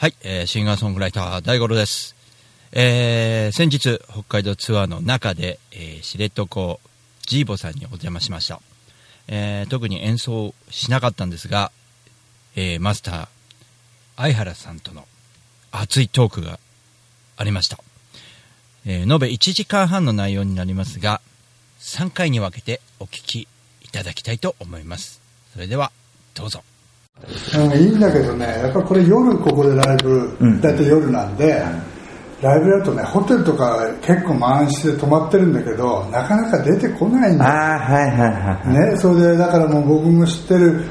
はい、えーシンガーソングライター大五郎です。えー先日、北海道ツアーの中で、えー知床ジーボさんにお邪魔しました。えー特に演奏しなかったんですが、えーマスター、相原さんとの熱いトークがありました。えー延べ1時間半の内容になりますが、3回に分けてお聞きいただきたいと思います。それでは、どうぞ。うん、いいんだけどね、やっぱこれ夜ここでライブ、うん。だいたい夜なんで、ライブやるとね、ホテルとか結構満室で泊まってるんだけど、なかなか出てこないんだよ。ああ、はいはいはいはい。ね、それでだからもう僕も知ってる、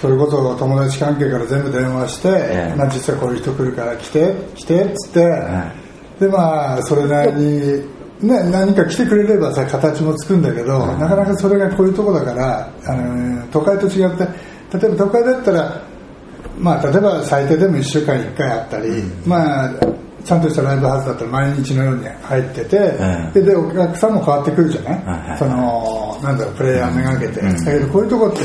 それこそ友達関係から全部電話して、ええ。まあ、実はこういう人来るから来て、来てっつって、はでまあそれなりに、ね、何か来てくれればさ形もつくんだけど、なかなかそれがこういうとこだからあの都会と違って例えば都会だったら、まあ、例えば最低でも1週間に1回あったり、まあちゃんとしたライブハウスだったら毎日のように入ってて、ん。ででお客さんも変わってくるじゃない、そのなんだろうプレイヤーめがけて、うん。だけどこういうとこって、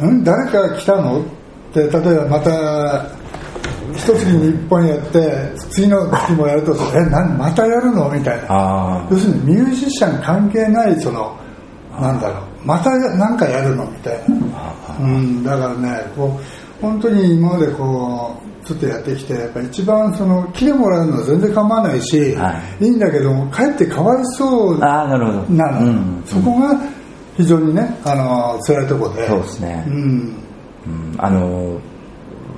うん、誰か来たの？って例えばまた一月に一本やって次の月もやるとえなんまたやるの？みたいな。あ要するにミュージシャン関係ないそのなんだろうまた何かやるのみたいな、うん、だからねこう本当に今までこうちょっとやってきてやっぱ一番その来てもらうのは全然構わないし、、はい。いんだけどもかえってかわいそうなるほど。なの、うん。そこが非常にねあの辛いところで。そうですね。うん。うん。あの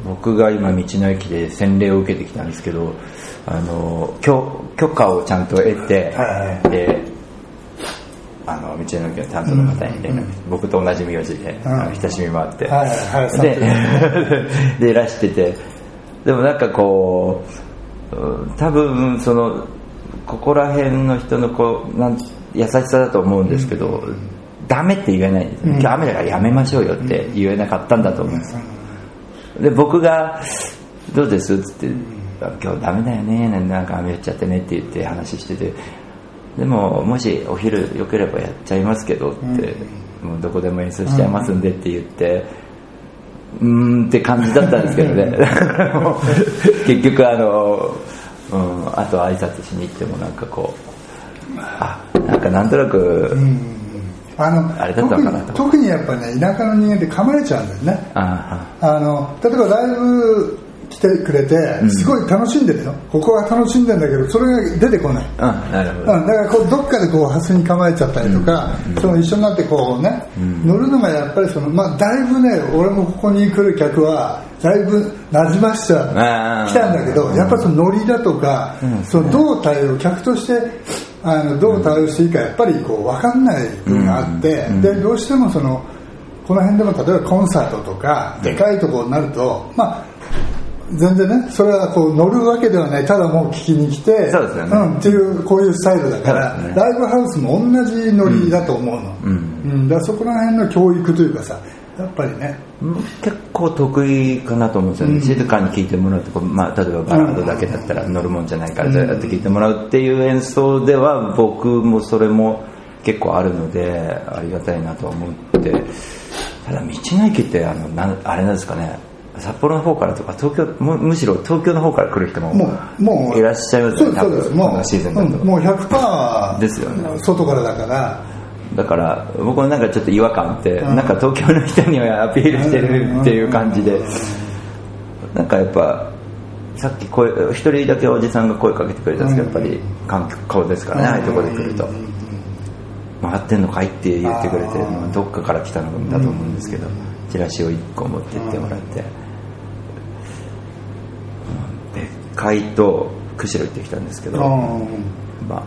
僕が今道の駅で洗礼を受けてきたんですけどあの許許可をちゃんと得て、はいはであの道の駅の担当の方に連絡して、僕と同じ名字で、うん。あの親しみもあって、はいはいで でいらしてて。でもなんかこううん多分そのここら辺の人のこうなん優しさだと思うんですけど、ダメって言えないんですよ、うん。今日雨だからやめましょうよって言えなかったんだと思うんですよ、で僕が「どうです?」っつって「今日ダメだよね。なんか雨降っちゃってね」って言って話しててでももしお昼よければやっちゃいますけどって、もうどこでも演奏しちゃいますんでって言って、うーんって感じだったんですけどね。結局あの、うん、あと挨拶しに行ってもなんかこうあなんかなんとなく、うん。あのあれだったのかなと。特に特にやっぱね田舎の人間って構えちゃうんだよね。ああの例えばライブ来てくれてん。すごい楽しんでるよ、ここは楽しんでんだけどそれが出てこない、あうんなるほうん、ど、だからこうどっかでこうハスに構えちゃったりとか、その一緒になってこうね、乗るのがやっぱりその、まあ、だいぶね俺もここに来る客はだいぶ馴染ましちゃ来たんだけどやっぱりそのノリだとか、そのどう対応客としてあのどう対応していいかやっぱりこう分かんない部分があって、でどうしてもそのこの辺でも例えばコンサートとかで。かいところになるとまあ全然ねそれはこう乗るわけではない。ただもう聞きに来てそうですよね。ん、っていうこういうスタイルだから、ね。ライブハウスも同じノリだと思うの、うん。うん。だそこら辺の教育というかさやっぱりね。結構得意かなと思うんですよね、うん。静かに聴いてもらうとまあ、例えばバラードだけだったら乗るもんじゃないからどうやって聴いてもらうっていう演奏では僕もそれも結構あるのでありがたいなとは思って。ただ道の駅ってあのなんあれなんですかね札幌の方からとか東京むむしろ東京の方から来る人ももうもういらっしゃいますねそうですそうです。もうシーズンだと、うんもう100%ですよね。外からだから。だから僕もなんかちょっと違和感あって、うん。なんか東京の人にはアピールしてるっていう感じで、なんかやっぱさっき声一人だけおじさんが声かけてくれたんですけど、やっぱり環境顔ですからね、ああいうところで来ると、回ってんのかいって言ってくれて、どっかから来たのだと思うんですけど、チラシを1個持ってってもらって、うん別海と釧路行ってきたんですけど、うんまあ、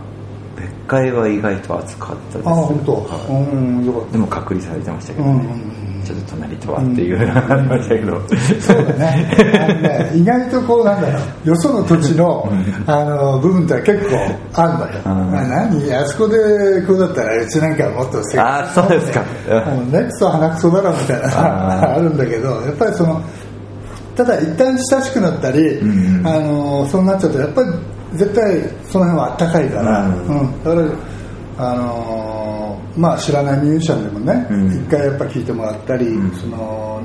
別海は意外と暑かったです。ああ本当、はい。うんよかっでも隔離されてましたけど、ね。うん。うんちょっと隣とはっていうのがありましたけど、たそうだね。あのね意外とこうなんだろう。よその土地のあの部分って結構あるんだよ、うん。まあ、何？あそこでこうだったらうちなんかはもっとせああそうですか。うん。ネクスト鼻くそだろみたいな。あ るんだけどやっぱりそのただ一旦親しくなったり、うんあのそうなっちゃうとやっぱり絶対その辺はあったかいから、うん。うん。だからあのまあ知らないミュージシャンでもねうん。一、回やっぱ聞いてもらったり、ん。その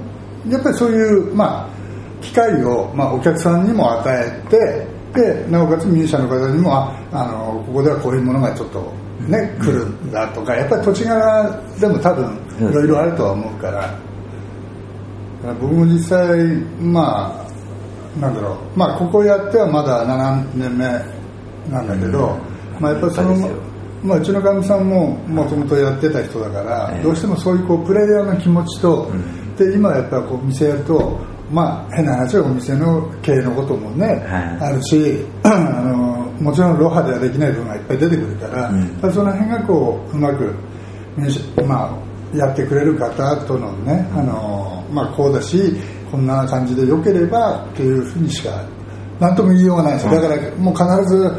やっぱりそういうまあ機会を、まあ、お客さんにも与えてでなおかつミュージシャンの方にもああのここではこういうものがちょっとね、来るんだとかやっぱり土地柄でも多分いろいろあるとは思うから僕も実際まあなんだろう。まあここやってはまだ7年目なんだけど、まあやっぱりそのまあ、うちのかみさんももともとやってた人だから、どうしてもそういうこうプレイヤーの気持ちと、で今やっぱりこう店やるとまあ変な話はお店の経営のこともね、はい。あるし あのもちろんロハではできない部分がいっぱい出てくるから、うん。その辺がこううまく、ねまあ、やってくれる方とのね、あのまあ、こうだしこんな感じで良ければっていうふうにしか何とも言いようがないです。よだからもう必ず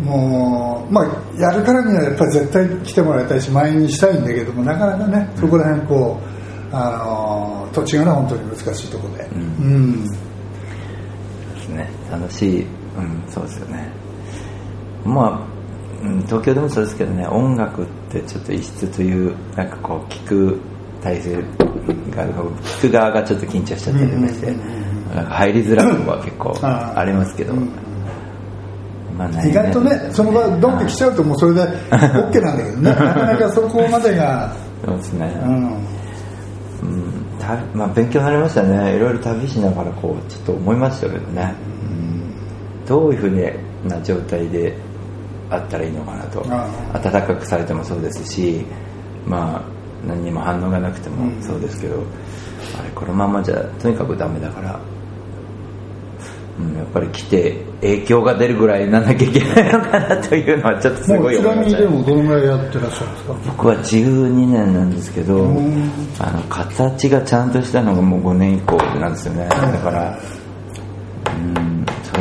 もう、まあ、やるからにはやっぱり絶対来てもらいたいし前にしたいんだけどもなかなかねそこら辺こうあの土地がね本当に難しいところで、うん。ですね。楽しい、うん、そうですよね。まあ、うん、東京でもそうですけどね音楽ってちょっと異質というなんかこう聞く体制が聞く側がちょっと緊張しちゃったりとかして、なんか入りづらいとこは結構ありますけど、意外とねその場ドンって来ちゃうともうそれで OK なんだけどね。なかなかそこまでが、そうですね、うん、うん。たまあ、勉強になりましたね。いろいろ旅しながらこうちょっと思いましたけどね、どういうふうな状態であったらいいのかなと。あ暖かくされてもそうですしまあ何にも反応がなくてもそうですけど、あれこのままじゃとにかくダメだから、うん、やっぱり来て影響が出るぐらいなんなきゃいけないのかなというのはちょっとすもごいう。ちなみにで思いましたねもどのぐらいやってらっしゃるんですか？僕は12年なんですけど、ん。あの形がちゃんとしたのがもう5年以降なんですよね、だから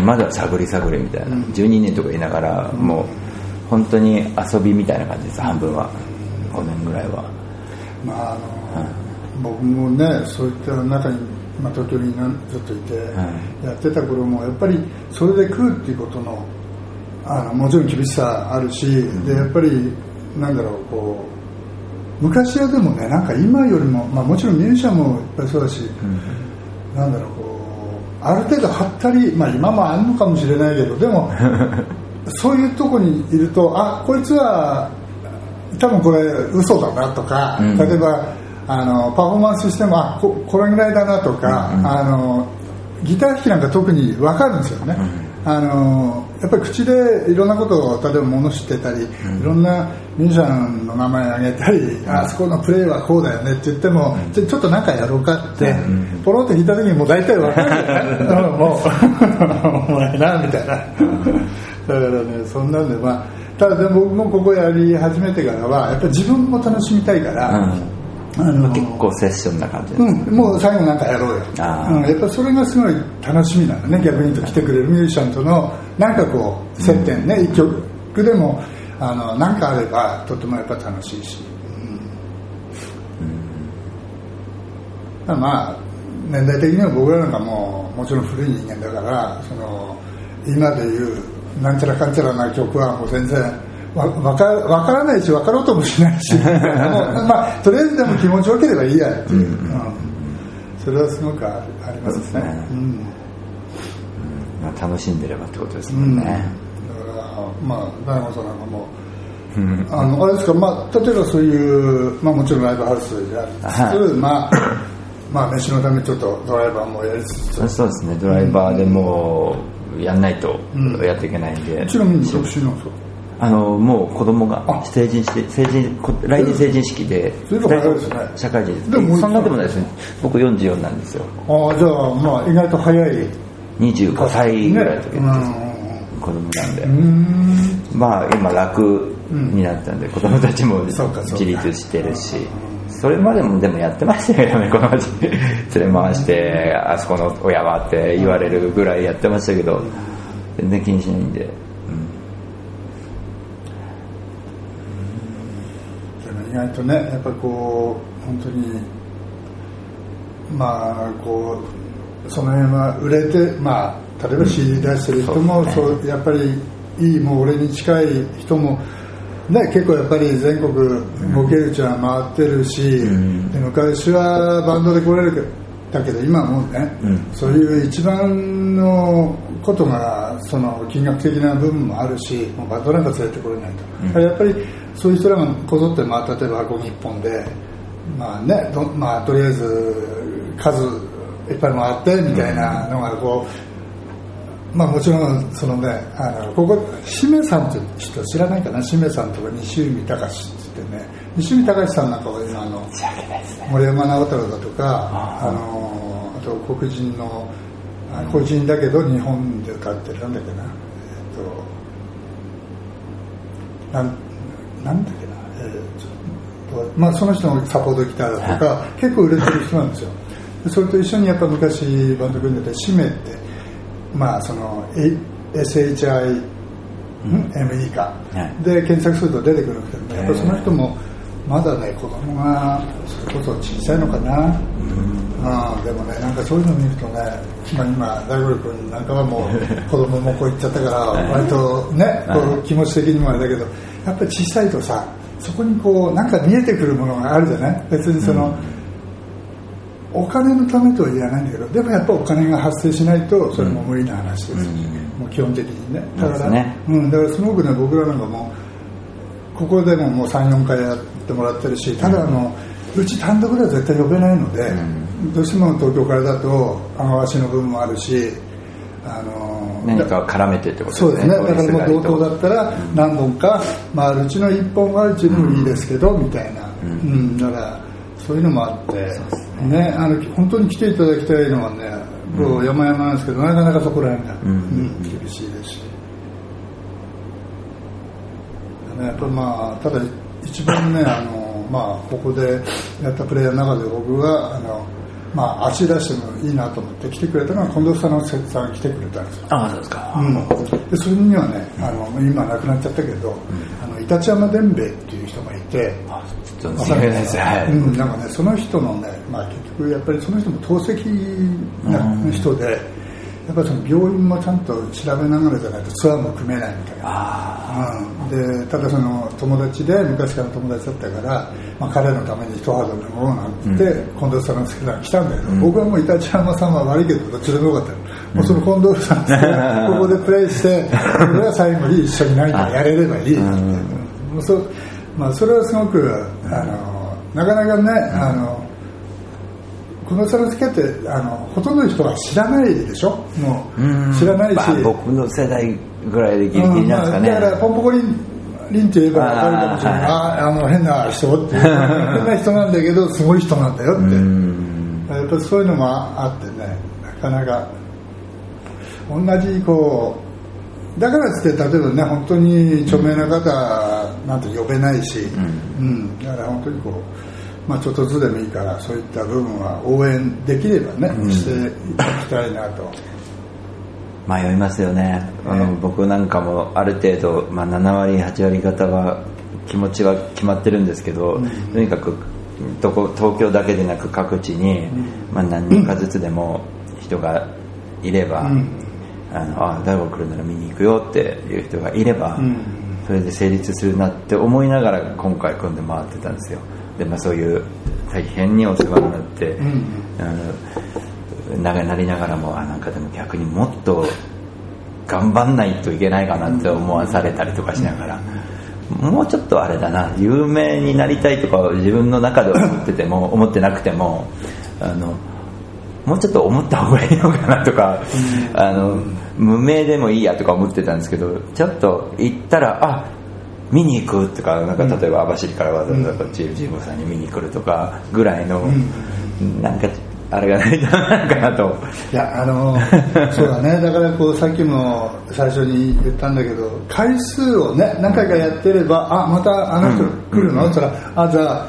までは探り探りみたいな、12年とか言いながら、もう本当に遊びみたいな感じです半分は。5年ぐらいは。まああの、僕もねそういった中に、まあ、東京にずっといて、はやってた頃もやっぱりそれで食うっていうことのあのもちろん厳しさあるし、でやっぱりなんだろうこう昔はでもねなんか今よりも、まあ、もちろんミュージシャンもいっぱいそうだし、なんだろうこうある程度はったり、まあ、今もあるのかもしれないけどでも そういうとこにいるとあこいつは多分これ嘘だなとか、うん。例えばあのパフォーマンスしてもあここれぐらいだなとか、あのギター弾きなんか特に分かるんですよね、あのやっぱり口でいろんなことを例えば物知ってたり、いろんなミュージシャンの名前あげたり、あそこのプレーはこうだよねって言っても、ちょちょっとなんかやろうかって、ポロって弾いた時にもう大体分かる。よねうんもうお前なみたいな。だからねそんなんでまあただでも僕もここやり始めてからはやっぱり自分も楽しみたいから、あの結構セッションな感じです、うん、もう最後なんかやろうよ、あー。うん、やっぱそれがすごい楽しみなのね逆に言うと来てくれるミュージシャンとのなんかこう接点ね、一曲でもあのなんかあればとてもやっぱ楽しいし、うん。だからまあ年代的には僕らなんかもうもちろん古い人間だからその今でいうなんちゃらかんちゃらな曲はもう全然わわかわからないし分かろうともしないし。まあとりあえずでも気持ちよければいいやっていう、うんそれはすごくあありますね。ね。うん。まあ、楽しんでればってことですうん、もん。ね、だからまあ大山さんなんかもあのあれですか、まあ、例えばそういう、まあ、もちろんライブハウスでありつつ、はい。まあまあ飯のためちょっとドライバーもやりつつ。そうですね。ドライバーでもうやんないとうん。やっていけないんで、ちなみに独身なんですか？あのもう子供があ。成人して成人こ来年成人式で社会人。でもそんなでもないですね。僕44なんですよ。ああじゃあまあ意外と早い。25歳ぐらいの時です、ね子供なんで、まあ今楽になったんで、子供たちも自立してるし。それまでもでもやってましたよやめ子供たち連れ回してあそこの親はって言われるぐらいやってましたけど全然気にしないんで、うんでも意外とねやっぱこう本当にまあこうその辺は売れてまあ例えば CD 出してる人も、そうそうやっぱりいいもう俺に近い人もね結構やっぱり全国ボケ打ちは回ってるし、ん。で昔はバンドで来れるだけど今もうね、うん。そういう一番のことがその金額的な部分もあるしもうバンドなんか連れてこれないと、うん。やっぱりそういう人らがこぞって、まあ、例えばアコギ一本でまあねどまあ、とりあえず数いっぱい回ってみたいなのがこう、まあもちろんそのねあのここしめさんって人知らないかな？しめさんとか西海隆って言ってね。西海隆さんなんかは今あの森山直太朗だとかああのあと黒人のあ個人だけど日本で歌ってるなんだっけな。えっとなんなんだっけな、えーまあ、その人のサポートギターだとか結構売れてる人なんですよ。でそれと一緒にやっぱ昔バンド組んでて「シメ」ってまあその SHI ME か、はい。で検索すると出てくるんですけどねやっぱりその人もまだね子供がそれこそ小さいのかな、うん。でもねなんかそういうの見るとね、まあ、今大五君なんかはもう 子供もこう言っちゃったから割とねこう気持ち的にもあれだけどやっぱり小さいとさそこにこうなんか見えてくるものがあるじゃない？別にその、お金のためとは言わないんだけどでもやっぱお金が発生しないとそれも無理な話です、もう基本的にね。だからねうん、だからすごくね僕らなんかもここでももう34回やってもらってるしただあの、うち単独では絶対呼べないので、どうしても東京からだと雨足の部分もあるしあの何かを絡めてってことそうですね。だからもう同等だとったら何本か回るうちの1本はうちでもいいですけど、みたいな、うん。だからそういうのもあってね。あの本当に来ていただきたいのはねもう山々なんですけどなかなかそこら辺が、うん。うん厳しいですし、ねやっぱまあただ一番ねあのまあここでやったプレイヤーの中で僕があのまあ足出してもいいなと思って来てくれたのは近藤さんのさんが来てくれたんですよ。ああそうですか、うん、でそれにはねあの今亡くなっちゃったけど、あのイタチヤマ伝兵衛っていう人がいてあちょっと知らないです。はい、うん、なんかねその人のね、まあ、結局やっぱりその人も透析な人で、やっぱりその病院もちゃんと調べながらじゃないとツアーも組めないみたいな。あうん、でただその友達で昔からの友達だったから、まあ、彼のために一肌脱ごうなんて言って、近藤さんの好きなの来たんだけど、僕はもうイタチヤマさんは悪いけどどっちでもよかった。よ、もうその近藤さんと ここでプレイして俺は最後に一緒に何かやれればいいって。まあ、それはすごくあのなかなかね、あのこのサラスケってあのほとんどの人は知らないでしょ？もーう知らないし、まあ、僕の世代ぐらいでギリギリなんですかね、うんまあだからポンポコリンリンって言えば分かるかもしれない。ああの変な人って変な人なんだけどすごい人なんだよって。うん。やっぱりそういうのもあってねなかなか同じこうだからっつって例えばね本当に著名な方なんて呼べないし、うん。だから本当にこう、まあ、ちょっとずつでもいいからそういった部分は応援できればね、していただきたいなと。迷いますよね、あの僕なんかもある程度、まあ、7割8割方は気持ちは決まってるんですけど、とにかくどこ東京だけでなく各地に、まあ、何人かずつでも人がいれば、うん。あのあ大悟来るなら見に行くよっていう人がいれば、ん。それで成立するなって思いながら今回組んで回ってたんですよで、まあ、そういう大変にお世話になって、んあのななりながらもあなんかでも逆にもっと頑張んないといけないかなって思わされたりとかしながら、もうちょっとあれだな有名になりたいとか自分の中で思ってても思ってなくてもあのもうちょっと思った方がいいのかなとか、あの無名でもいいやとか思ってたんですけどちょっと行ったらあ見に行くとかなんか例えば網走からわざわざこっちジーボさんに見に来るとかぐらいの、なんかあれがないとダメなのかなと。いやあの そうだね。だからこうさっきも最初に言ったんだけど回数をね何回かやってればあまたあの人来るの、って言ったらあじゃあ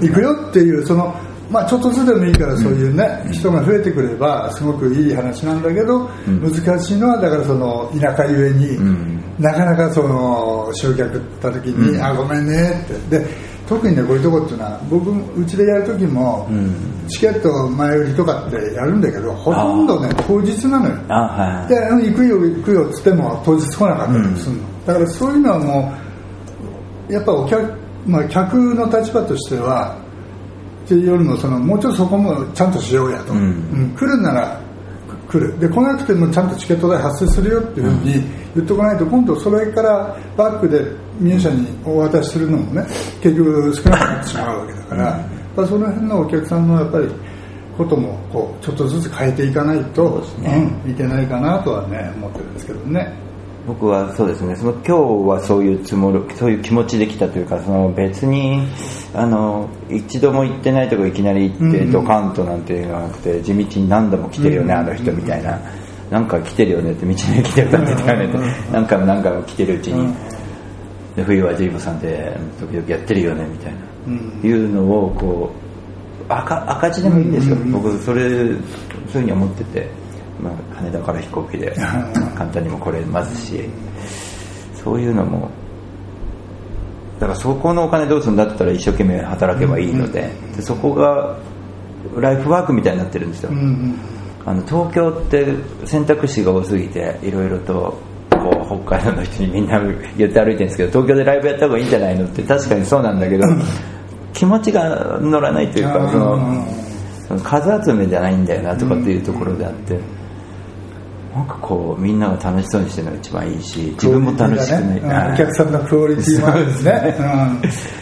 行くよっていうそのまあちょっとずつでもいいからそういうね、人が増えてくればすごくいい話なんだけど、難しいのはだからその田舎ゆえに、ん。なかなかその集客った時に、あごめんねって。で特にねこういうとこっていうのは僕うちでやる時も、ん。チケット前売りとかってやるんだけどほとんどね当日なのよ。あはい。でうん行くよ行くよっつっても当日来なかったりするの、だからそういうのはもうやっぱお客、まあ、客の立場としてはっていうよりもそのもうちょっとそこもちゃんとしようやと、うん。うん。来るなら来る。で来なくてもちゃんとチケット代発生するよっていうふうに言っておかないと今度それからバックでミュージシャンにお渡しするのもね結局少なくなってしまうわけだから、やっぱその辺のお客さんのやっぱりこともこうちょっとずつ変えていかないとね。うん、いけないかなとはね思ってるんですけどね。僕はそうですね。その今日はそういうつもりそういう気持ちで来たというかその別にあの一度も行ってないとこいきなり行って、ドカンとなんていうのがなくて地道に何度も来てるよね、うんあの人みたいな、なんか来てるよねって道の駅で歌ってたよね。って、何回も何回も来てるうちに、で冬はジーボさんで時々やってるよねみたいな、うん。いうのをこう赤赤字でもいいんですよ、僕それそういうふうに思ってて、まあ、羽田から飛行機で簡単にも来れますしそういうのもだからそこのお金どうするんだって言ったら一生懸命働けばいいのででそこがライフワークみたいになってるんですよ、あの東京って選択肢が多すぎていろいろとこう北海道の人にみんな言って歩いてるんですけど東京でライブやった方がいいんじゃないのって確かにそうなんだけど気持ちが乗らないというかその数集めじゃないんだよなとかっていうところであってなんかこうみんなが楽しそうにしてるのが一番いいし自分も楽しくない、うんはいお客さんのクオリティもあるんです。ね。うん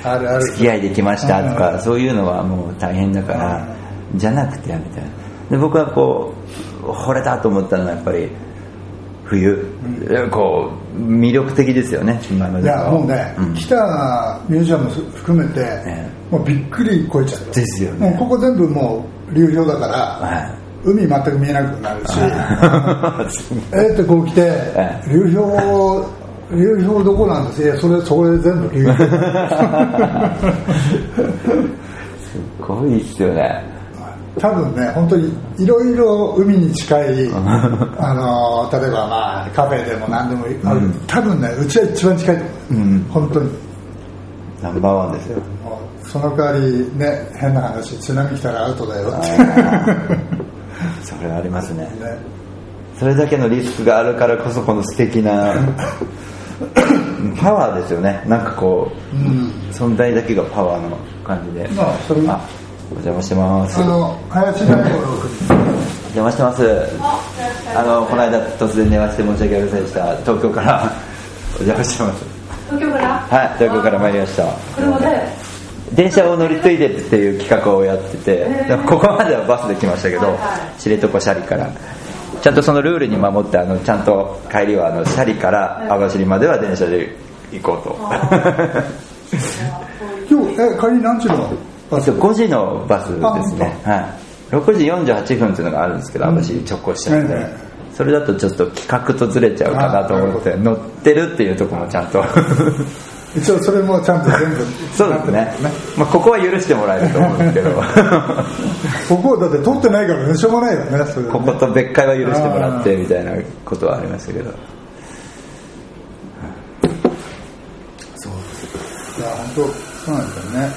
あるある。付き合いできましたとうかそういうのはもう大変だからじゃなくてみたいなで僕はこう惚れたと思ったのはやっぱり冬、こう魅力的ですよね今まいでのやもうね、うん。来たミュージアム含めて、え。もうびっくり超えちゃうよ。ですよね。もうここ全部もう流氷だから、はい海全く見えなくなるし。えーってこう来てえ流氷流氷どこなんです？いやそれそこで全部流氷。すごいですよね。多分ね本当にいろいろ海に近いあの例えばまあカフェでも何でもある、うん。多分ねうちは一番近い。と思う、うん。本当に。ナンバーワンですよ。その代わりね変な話津波来たらアウトだよってそれはありますね。ねそれだけのリスクがあるからこそこの素敵な パワーですよね。なんかこう、うん。存在だけがパワーの感じで。まあそれも。あお邪魔してます。あの林大五郎君お邪魔してます。あのこの間突然電話して申し訳ありませんでした。東京から お邪魔してます。東京から？はい東京から参りました。車で電車を乗り継いでっていう企画をやっててここまではバスで来ましたけどはいはい。知床斜里から。ちゃんとそのルールに守ってあのちゃんと帰りはあの斜里から網走までは電車で行こうと。今日え帰り何時のバス？えっと5時のバスですね。はい。6時48分っていうのがあるんですけど網走直行しちゃうんで、ええ。それだとちょっと企画とずれちゃうかなと思って乗ってるっていうところもちゃんと一応それもちゃんと全部 そうですね。まあ、ここは許してもらえると思うんですけど。ここだって取ってないからねしょうがないよねね。ここと別会は許してもらってみたいなことはありましたけど。いや本当そうなんですよね。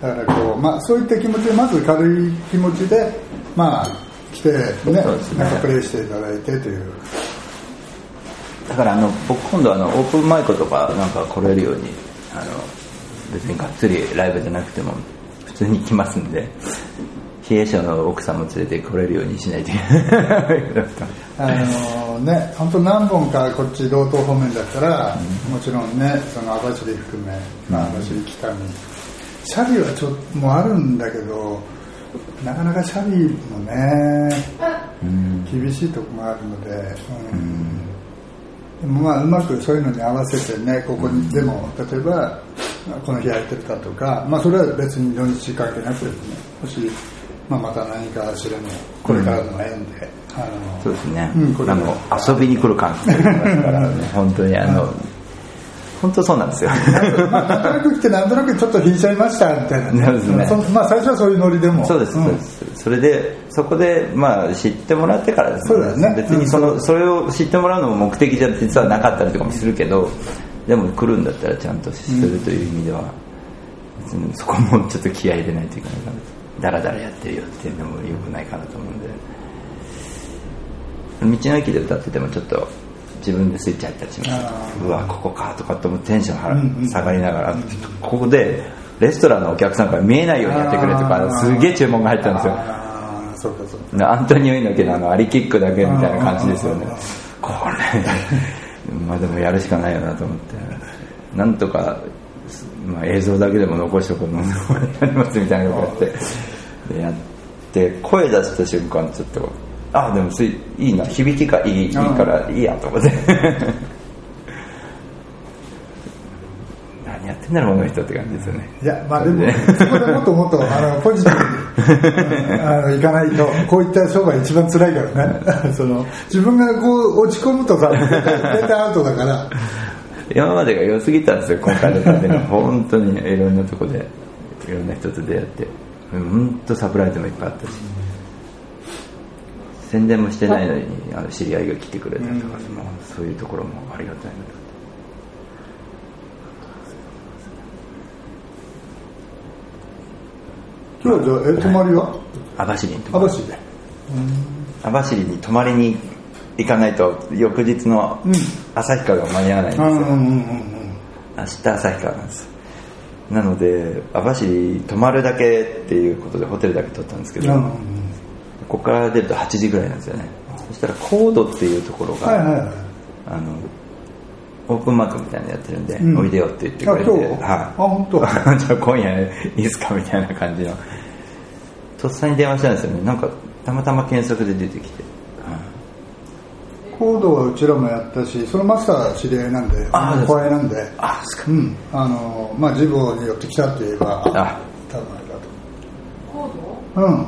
だからこうまあそういった気持ちでまず軽い気持ちでまあ来てねそうですね。なんかプレイしていただいてというだからあの僕今度あのオープンマイクとかなんか来れるようにあの別にがっつりライブじゃなくても普通に来ますんで経営者の奥さんも連れて来れるようにしないといけない。あのね本当何本かこっち道東方面だったら、もちろんねその網走含め、まあ、網走北見シャリはちょっともうあるんだけどなかなかシャリもねうん。厳しいところもあるので、うんでもまあうまくそういうのに合わせてねここにでも例えばこの日空いてたとか、まあ、それは別に土日関係なくてもね。もし、まあ、また何かしらのこれからの縁で、あのそうですね、うんこれあの遊びに来る感じがありますからね。本当にあの本当そうなんですよ。まあ、なんとなく来てなんとなくちょっと引いちゃいましたみたいな、そうですね。そまあ最初はそういうノリでも。そうです、ん。そうです。それでそこでまあ知ってもらってからですそうだよね。別にその、それを知ってもらうのも目的じゃ実はなかったりとかもするけどでも来るんだったらちゃんとするという意味では、別にそこもちょっと気合い入れないといけないかなだらだらやってるよっていうのもよくないかなと思うんで。道の駅で歌っててもちょっと自分でスイッチ入ったりします。うわここかとかってテンション下がりながら、ここでレストランのお客さんから見えないようにやってくれとかすげえ注文が入ったんですよ。ああそうかそうか。アントニオ猪木のあのアリキックだけみたいな感じですよね。これまあでもやるしかないよなと思って。なんとか、まあ、映像だけでも残しておくのやりますみたいなことやってでやって声出した瞬間ちょっとあでもついいいな。響きがいいいいからいいやと思って。何やってんだろうこの人って感じですよね。いやまあでもそこでもっともっとあのポジティブにうんあのいかないとこういった商売一番辛いからね。その自分がこう落ち込むとさ絶対アウトだから。今までが良すぎたんですよ今回の旅の。本当にいろんなとこでいろんな人と出会って。本当サプライズもいっぱいあったし宣伝もしてないのにあの知り合いが来てくれたりとか、もうそういうところもありがたいなと今日はじゃあえ泊まりは？網走に泊ま網走で。網走に泊まりに行かないと翌日の旭川が間に合わないんですよ、うんうんうんうん明日旭川なんです。なので網走泊まるだけっていうことでホテルだけ取ったんですけど、うんうんここから出ると8時ぐらいなんですよね。そしたらコードっていうところが、はいはい。はいあのオープンマークみたいなのやってるんで、うん。おいでよって言ってくれてあ今日あ本当？じゃあ今夜いいですかみたいな感じの。とっさに電話したんですよね。なんかたまたま検索で出てきて、コードはうちらもやったしそのマスター知り合いなんで後輩なんで。あですか。うん。あのまあジボに寄ってきたって言えば多分ああれだとうん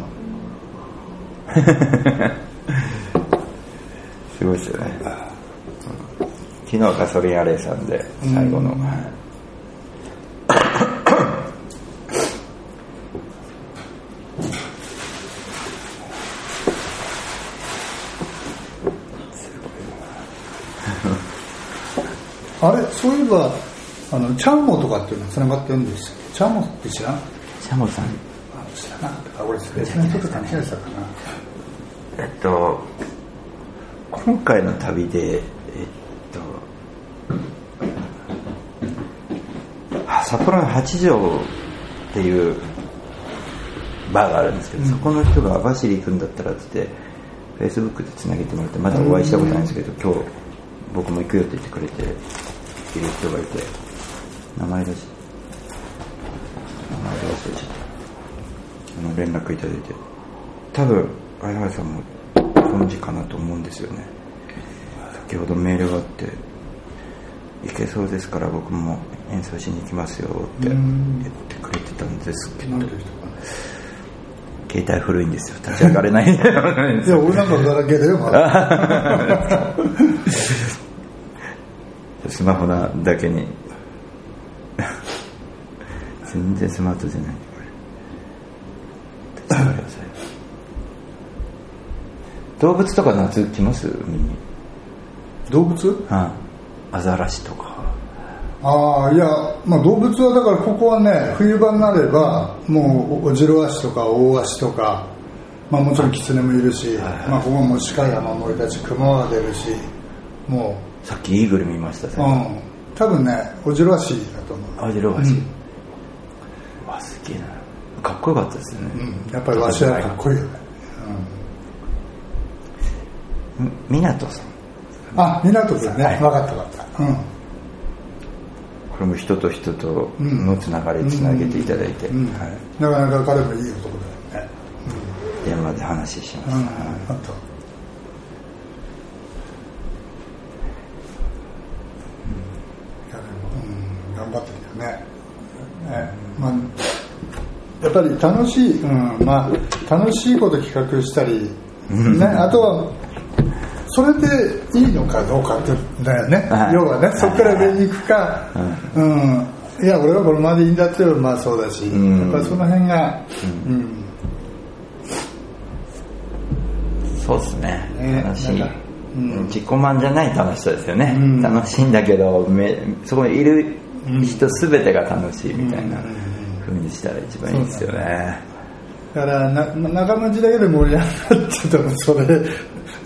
すごいですよね。昨日ガソリンアレイさんで最後の、あれそういえばあのチャンモとかっていうのつながってるんですよチャンモって知らん？あシャモさん。知らなかった。か俺別の人と勘違いしたかなえっと今回の旅でえっとあ札幌の八条っていうバーがあるんですけど、そこの人が網走行くんだったらって言ってフェイスブックでつなげてもらってまだお会いしたことないんですけど、今日僕も行くよって言ってくれている人がいて名前出し名前出してちょっとあの連絡いただいて。多分相原さんもご存知かなと思うんですよね。先ほどメールがあって「行けそうですから僕も演奏しに行きますよ」って言ってくれてたんですけど携帯古いんですよ。立ち上がれないいや俺なんかだらけだよまだ。スマホなだけに。全然スマートじゃない 動物とか夏来ます？見に動物？はい。アザラシとか。ああいや、まあ、動物はだからここはね冬場になればもうオジロワシとかオオワシとか、まあ、もちろんキツネもいるし、まあ、ここも鹿や守りたち熊は出るしもさっきイーグル見ましたう、ん、多分ねオジロワシだと思う、アジロワシ、うん。わすげえな。かっこよかったですよね、うん、やっぱりワシはかっこいいよね、み港さん。うん、あ港君ね、はい。分かった分かった。うん。これも人と人とのつながりつなげていただいて、うん。はい、なかなか彼もいい男だよね。電話で話しまう。ん、うん。した、本当い頑張ってるよね。ね。まあやっぱり楽しい、うん。まあ、楽しいこと企画したり、ね、あとはそれでいいのかどうかってだよね、はい。要はねそこから上に行くか、うん。いや俺はこのままでいいんだっていうのはまあそうだし、ん。やっぱりその辺が、うん。そうですね。ね楽しい、うん。自己満じゃない楽しさですよね、うん。楽しいんだけどめそこにいる人全てが楽しいみたいな風にしたら一番いいですよね、だからな仲間内だけで盛り上がっててもそれ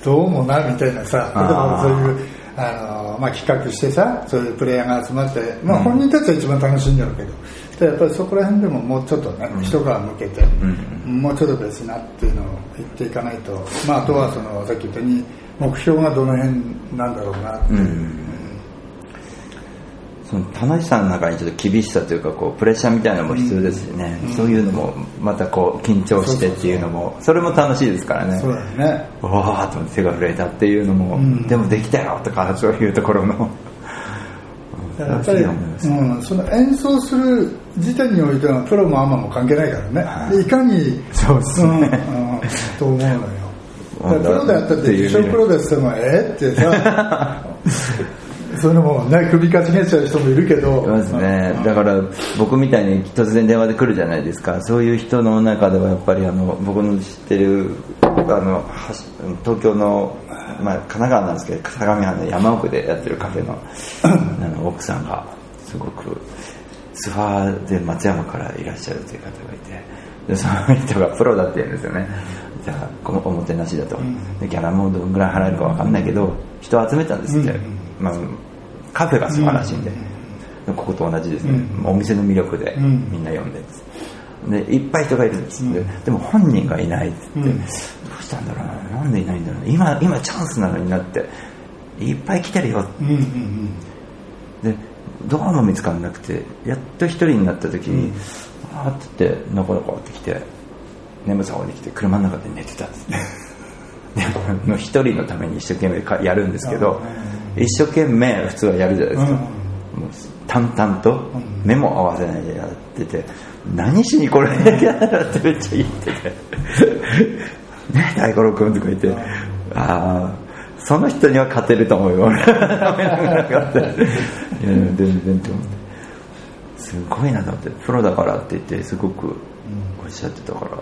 どうもなみたいなさ例えばそういうあのまあ、企画してさそういうプレイヤーが集まって、まあ、本人たちは一番楽しんでるけど、でやっぱりそこら辺でももうちょっとね、一皮向けて、もうちょっと別なっていうのを言っていかないと、まあ、あとはそのさっき言ったように目標がどの辺なんだろうなっていう。楽しさの中にちょっと厳しさというかこうプレッシャーみたいなのも必要ですしね、そういうのもまたこう緊張してっていうのもそれも楽しいですからね。そうだよね。わーっと手が震えたっていうのも、ん。でもできたよとかそういうところの。やっぱり、うん、その演奏する時点においてはプロもアマも関係ないからね、でい。かにそうですね。うんうんと思うのよ。プロでやったって自称プロですってもえってさ そういうのもね首かしげちゃう人もいるけど。いますね。だから僕みたいに突然電話で来るじゃないですか。そういう人の中ではやっぱりあの僕の知ってるあの東京の、まあ、神奈川なんですけど相模原の山奥でやってるカフェの あの奥さんがすごくツアーで松山からいらっしゃるという方がいてでその人がプロだって言うんですよね。じゃあこおもてなしだと、でギャラもどんぐらい払えるか分かんないけど人を集めたんですって、まあ、カフェが素晴らしいんで、ここと同じですね、お店の魅力でん。みんな呼んでるんです。でいっぱい人がいるんです。って、でも本人がいないって言って、どうしたんだろうな。なんでいないんだろうな。今今チャンスなのになっていっぱい来てるようんうんでどうも見つからなくてやっと一人になった時に、あーって言ってのこのこって来て眠そうに来て車の中で寝てたんです。の一人のために一生懸命かやるんですけど一生懸命普通はやるじゃないですか、淡々と目も合わせないでやってて何しにこれやったらってめっちゃ言ってて。ね大五郎君とか言ってああその人には勝てると思うよ。全然って思って。すごいなと思って。プロだからって言ってすごくおっしゃってたから。そ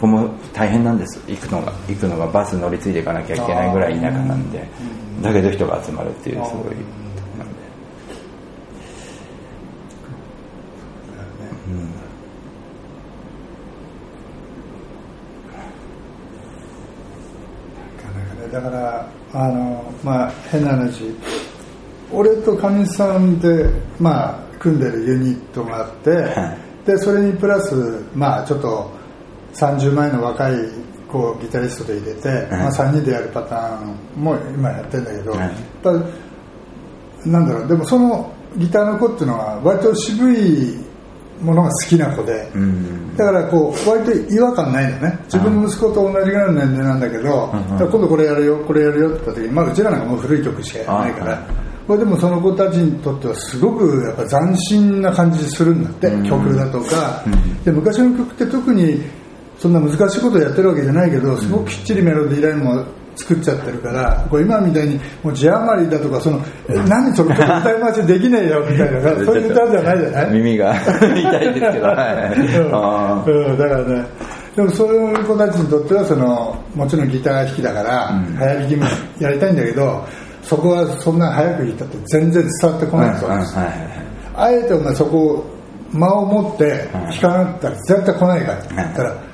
こも大変なんです。行くのが行くのがバス乗り継いでいかなきゃいけないぐらい田舎なんで。だけど人が集まるっていうすごいなん。でだからあのまあ変な話。俺とかみさんでまあ組んでるユニットがあって、はい。でそれにプラスまあちょっと30前の若いこうギタリストで入れて、まあ、3人でやるパターンも今やってるんだけど、なんだろうでもそのギターの子っていうのは割と渋いものが好きな子で、うん。だからこう割と違和感ないのね。自分の息子と同じぐらいの年齢なんだけど、今度これやるよこれやるよって言った時に、まあ、うちらなんかもう古い曲しかやらないから、でもその子たちにとってはすごくやっぱ斬新な感じするんだって、曲だとか、で昔の曲って特にそんな難しいことやってるわけじゃないけどすごくきっちりメロディーラインも作っちゃってるからこう今みたいにもう字余りだとかそのえ何それ歌い回しできねえよみたいな そういう歌じゃないじゃない？耳が 痛いですけど、はい。あー。うん、だからねでもそういう子たちにとってはそのもちろんギター弾きだから、早弾きもやりたいんだけどそこはそんな早く弾いたって全然伝わってこないそうです、はいはいあえてお前そこを間を持って弾かなかったら絶対来ないからって言ったら「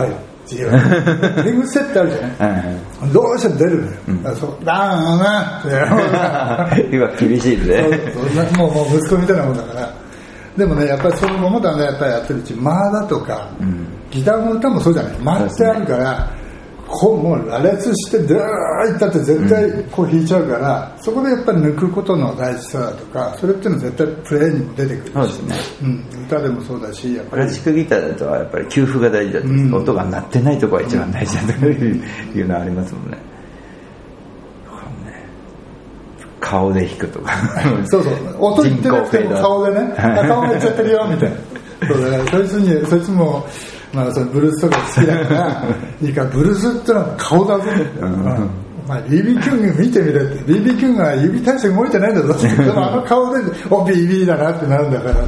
はい」って言う。リングセってあるじゃな い。どうしても出るのよ、うダーンなって。今厳しいね。もうもう息子みたいなもんだから。でもねやっぱりそのままだねやっぱりやってるうち間だとか、ギターの歌もそうじゃない。間ってあるから、こうもう羅列してドゥーいったって絶対こう弾いちゃうから、そこでやっぱり抜くことの大事さだとかそれっていうのは絶対プレーにも出てくるし。そうですね。うん、歌でもそうだしやっぱり。クラシックギターだとやっぱり給付が大事だと、うん。音が鳴ってないところが一番大事だというのはありますもんね。顔で弾くとか。そうそう。音言ってなくても顔でね。あ顔めっちゃってるよみたいな。そうだからそいつにそいつもまあそのブルースとか好きだから いいかブルースってのは顔だぞうん。まあ、BB キュン見てみれって。BB キュンが指大して動いてないんだぞでも あの顔でお BB だなってなるんだから。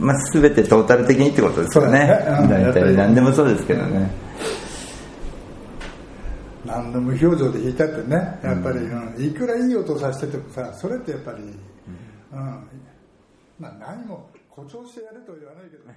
まあ全てトータル的にってことですよね。大体何でもそうですけどね。何で無表情で弾いたってね。やっぱり、うん。いくらいい音させててもさそれってやっぱり、うんまあ何も誇張してやるとは言わないけどね。